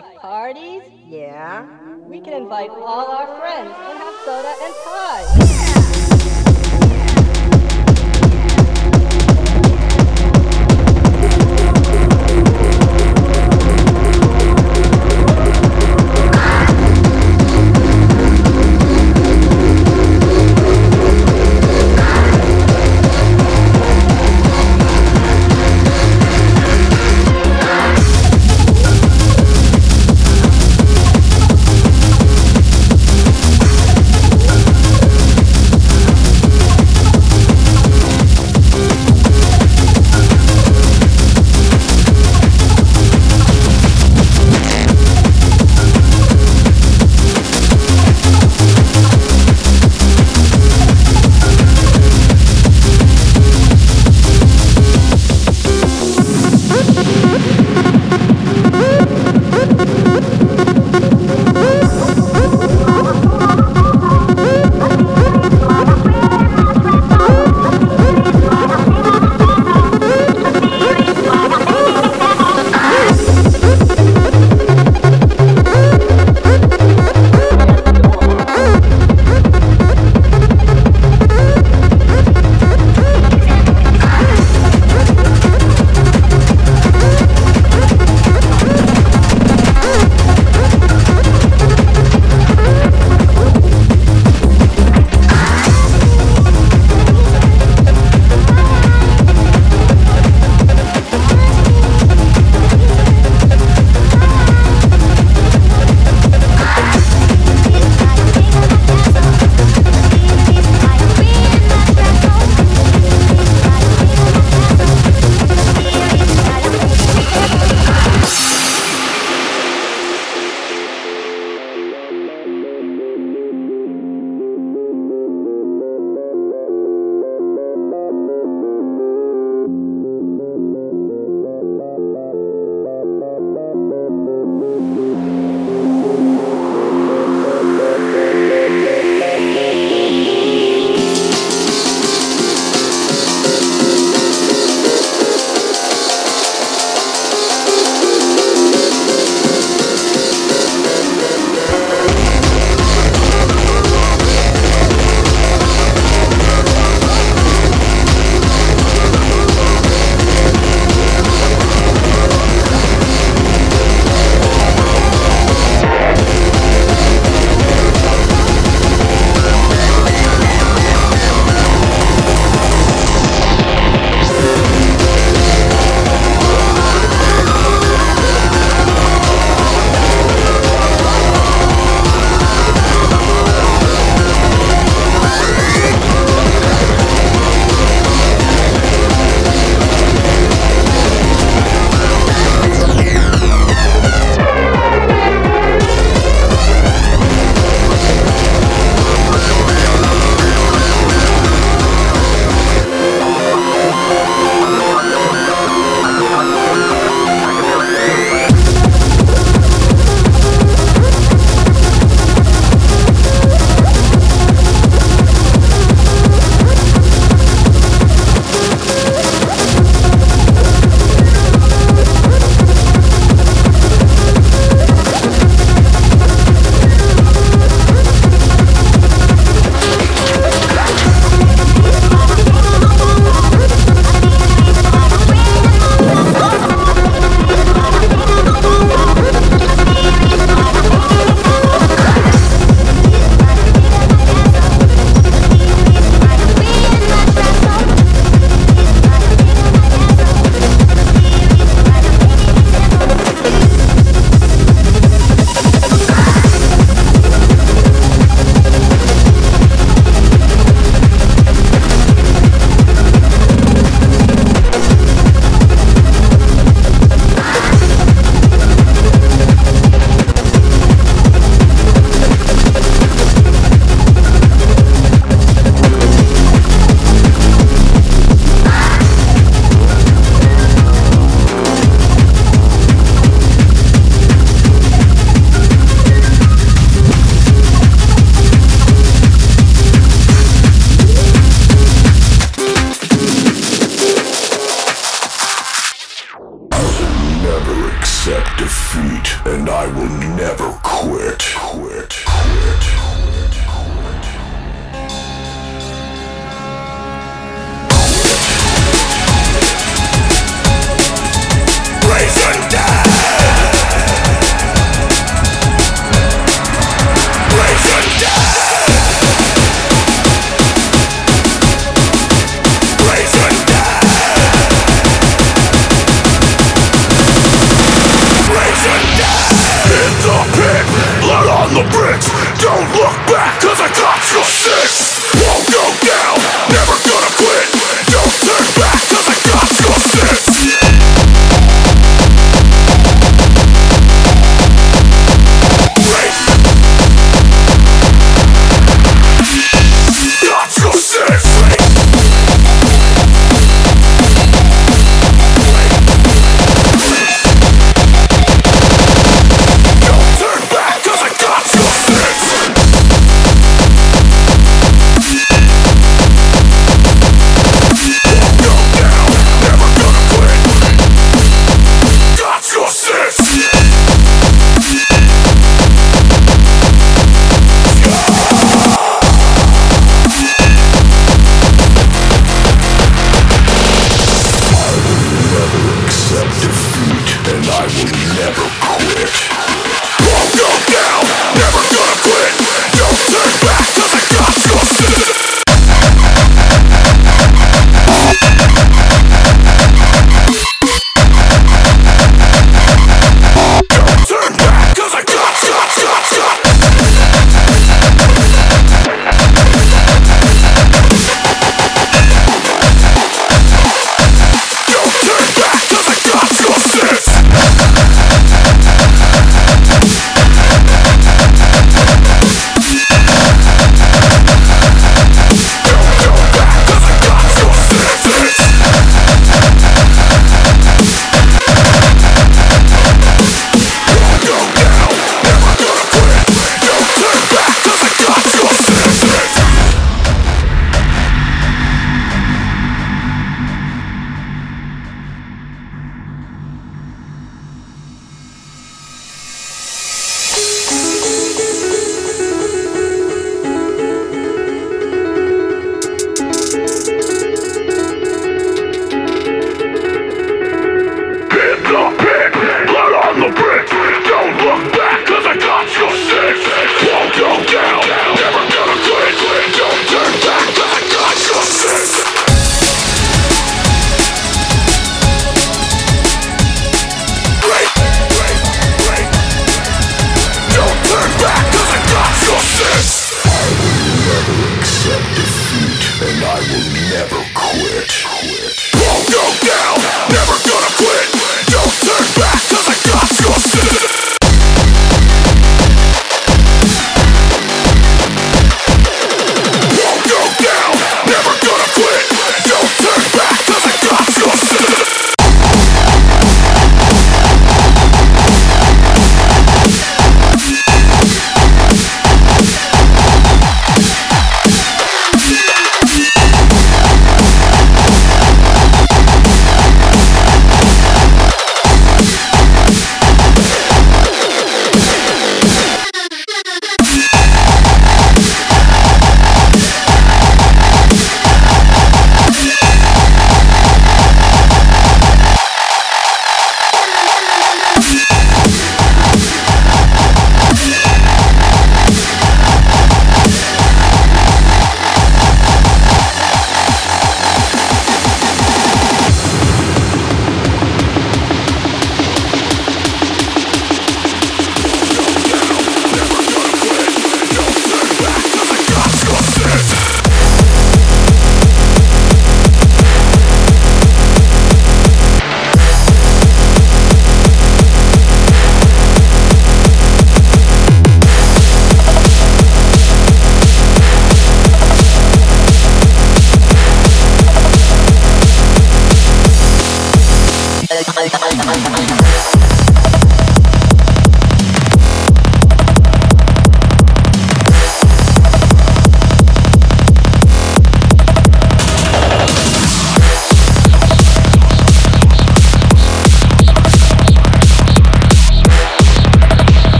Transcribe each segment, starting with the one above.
like parties? Yeah. We can invite all our friends and have soda and pie.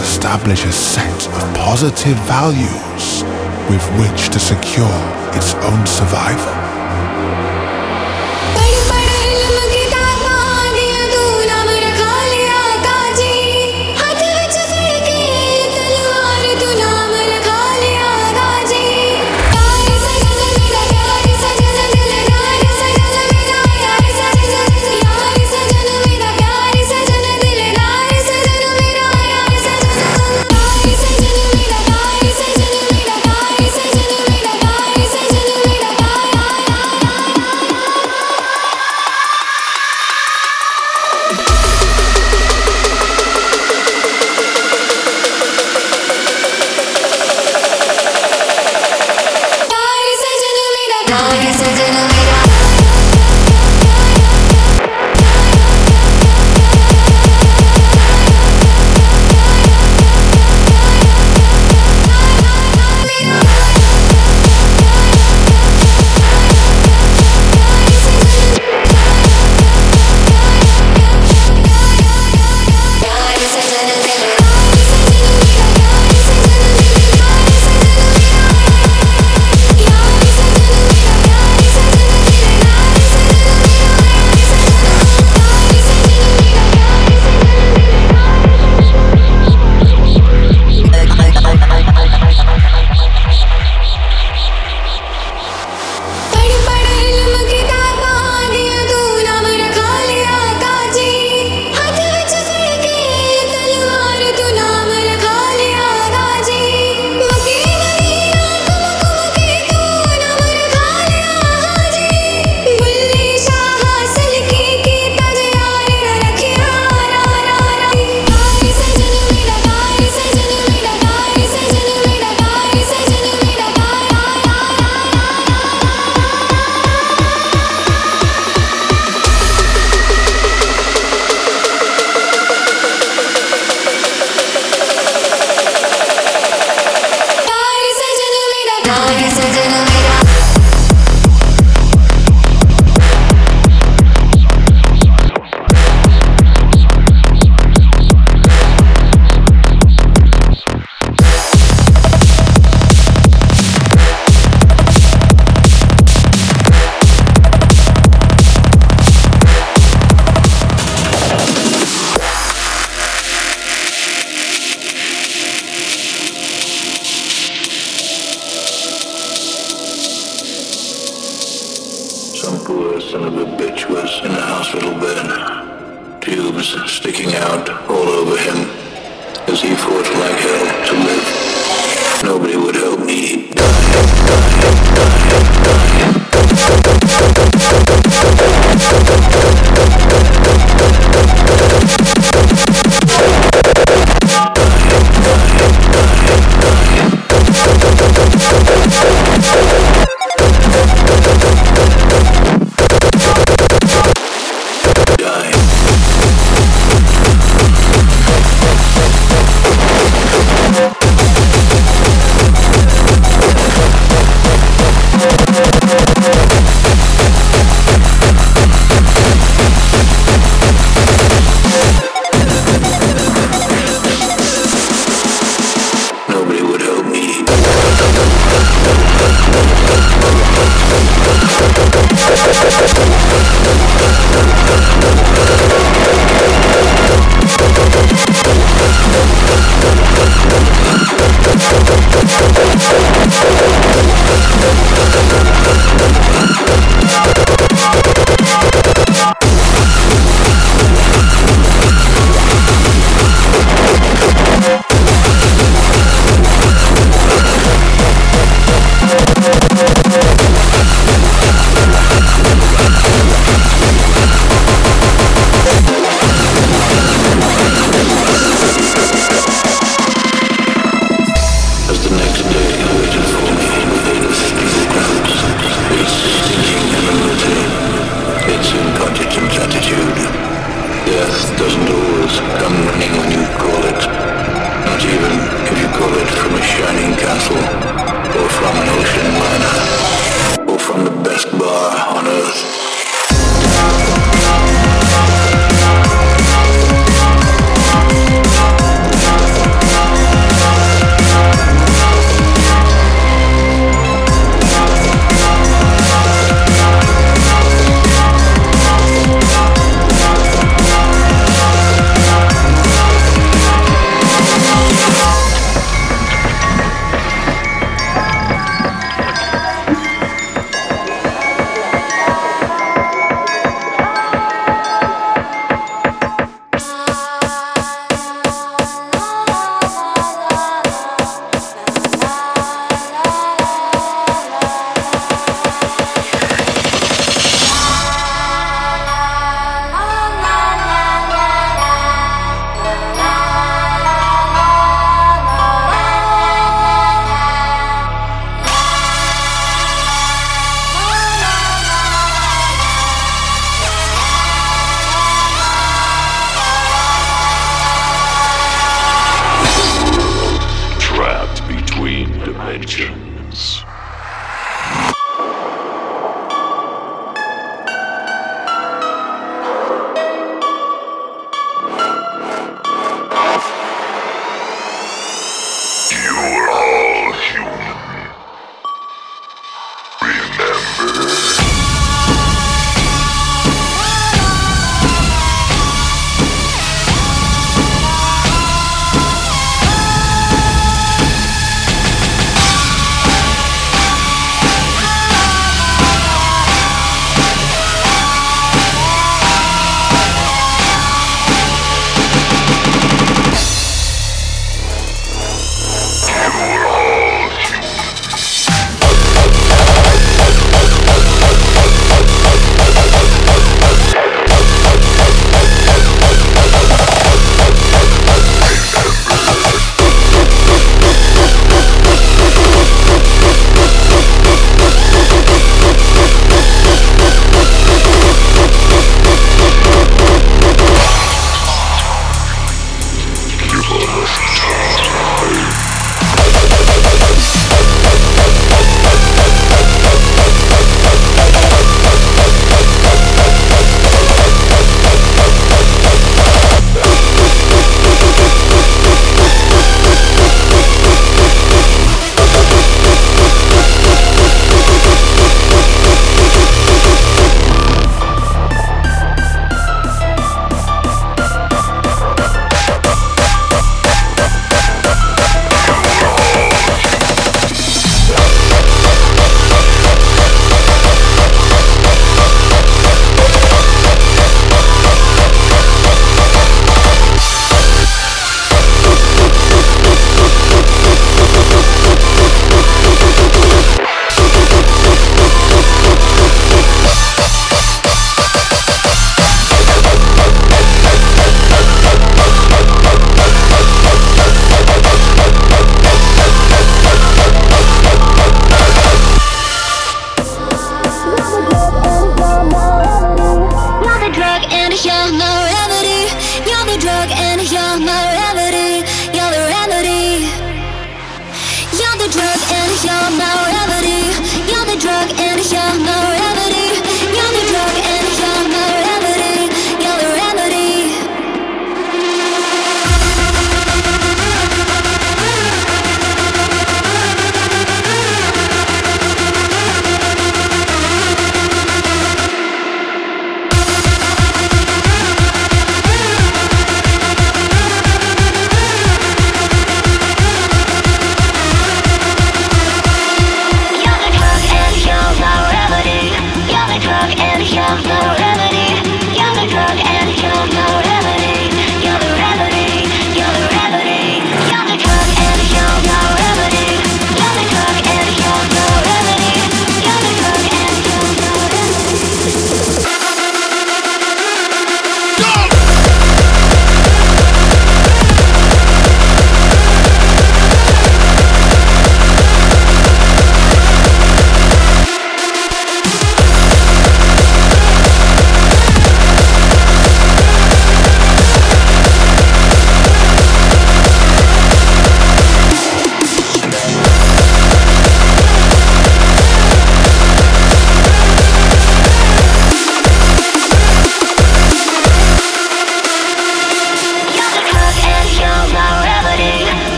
Establish a set of positive values with which to secure its own survival.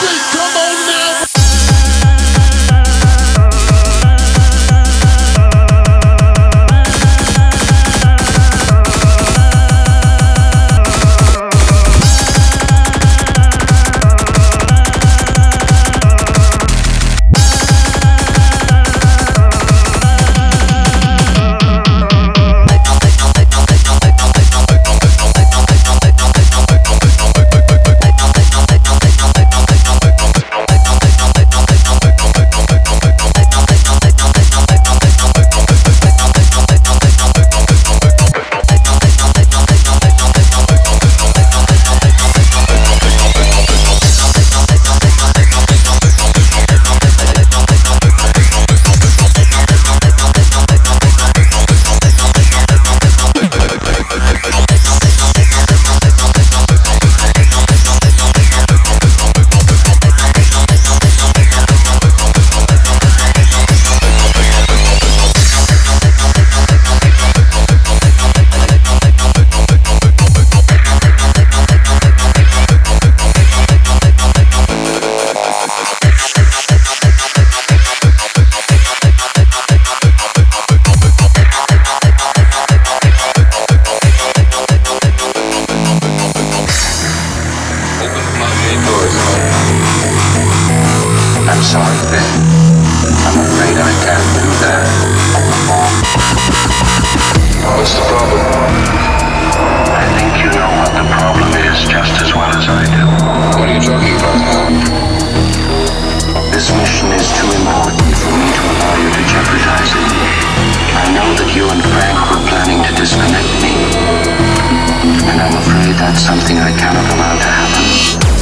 Sweet. sorry, Ben. I'm afraid I can't do that. What's the problem? I think you know what the problem is just as well as I do. What are you talking about, Hal? This mission is too important for me to allow you to jeopardize it. I know that you and Frank were planning to disconnect me. And I'm afraid that's something I cannot allow to happen.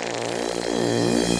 Música